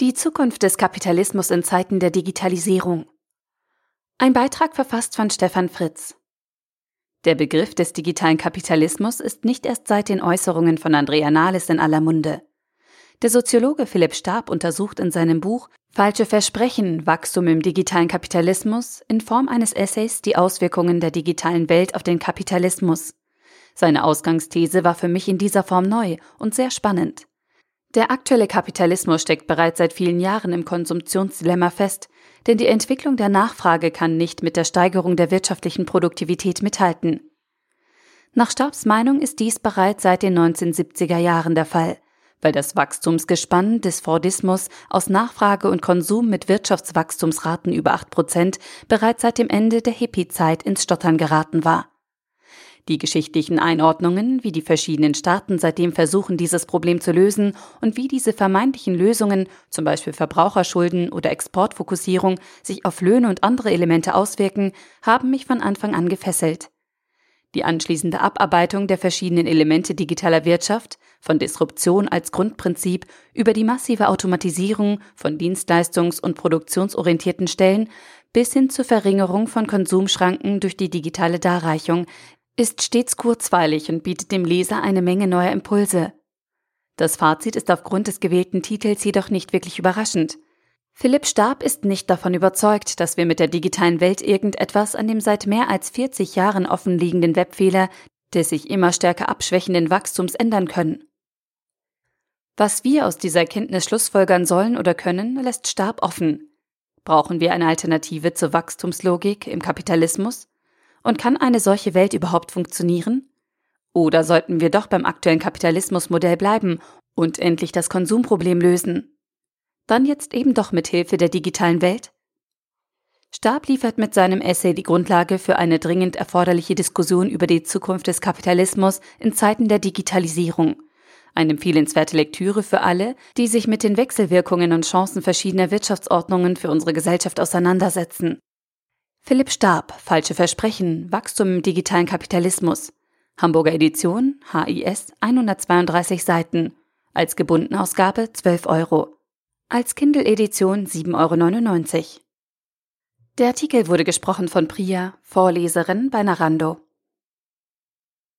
Die Zukunft des Kapitalismus in Zeiten der Digitalisierung. Ein Beitrag verfasst von Stefan Fritz. Der Begriff des digitalen Kapitalismus ist nicht erst seit den Äußerungen von Andrea Nahles in aller Munde. Der Soziologe Philipp Stab untersucht in seinem Buch Falsche Versprechen, Wachstum im digitalen Kapitalismus in Form eines Essays die Auswirkungen der digitalen Welt auf den Kapitalismus. Seine Ausgangsthese war für mich in dieser Form neu und sehr spannend. Der aktuelle Kapitalismus steckt bereits seit vielen Jahren im Konsumtionsdilemma fest, denn die Entwicklung der Nachfrage kann nicht mit der Steigerung der wirtschaftlichen Produktivität mithalten. Nach Staubs Meinung ist dies bereits seit den 1970er Jahren der Fall, weil das Wachstumsgespann des Fordismus aus Nachfrage und Konsum mit Wirtschaftswachstumsraten über 8 Prozent bereits seit dem Ende der Hippie-Zeit ins Stottern geraten war. Die geschichtlichen Einordnungen, wie die verschiedenen Staaten seitdem versuchen, dieses Problem zu lösen und wie diese vermeintlichen Lösungen, zum Beispiel Verbraucherschulden oder Exportfokussierung, sich auf Löhne und andere Elemente auswirken, haben mich von Anfang an gefesselt. Die anschließende Abarbeitung der verschiedenen Elemente digitaler Wirtschaft, von Disruption als Grundprinzip über die massive Automatisierung von dienstleistungs- und produktionsorientierten Stellen bis hin zur Verringerung von Konsumschranken durch die digitale Darreichung, ist stets kurzweilig und bietet dem Leser eine Menge neuer Impulse. Das Fazit ist aufgrund des gewählten Titels jedoch nicht wirklich überraschend. Philipp Stab ist nicht davon überzeugt, dass wir mit der digitalen Welt irgendetwas an dem seit mehr als 40 Jahren offenliegenden Webfehler des sich immer stärker abschwächenden Wachstums ändern können. Was wir aus dieser Erkenntnis schlussfolgern sollen oder können, lässt Stab offen. Brauchen wir eine Alternative zur Wachstumslogik im Kapitalismus? Und kann eine solche Welt überhaupt funktionieren? Oder sollten wir doch beim aktuellen Kapitalismusmodell bleiben und endlich das Konsumproblem lösen? Dann jetzt eben doch mit Hilfe der digitalen Welt? Stab liefert mit seinem Essay die Grundlage für eine dringend erforderliche Diskussion über die Zukunft des Kapitalismus in Zeiten der Digitalisierung. Eine empfehlenswerte Lektüre für alle, die sich mit den Wechselwirkungen und Chancen verschiedener Wirtschaftsordnungen für unsere Gesellschaft auseinandersetzen. Philipp Stab, Falsche Versprechen, Wachstum im digitalen Kapitalismus. Hamburger Edition, HIS, 132 Seiten. Als Gebundenausgabe 12 Euro. Als Kindle-Edition 7,99 Euro. Der Artikel wurde gesprochen von Priya, Vorleserin bei Narando.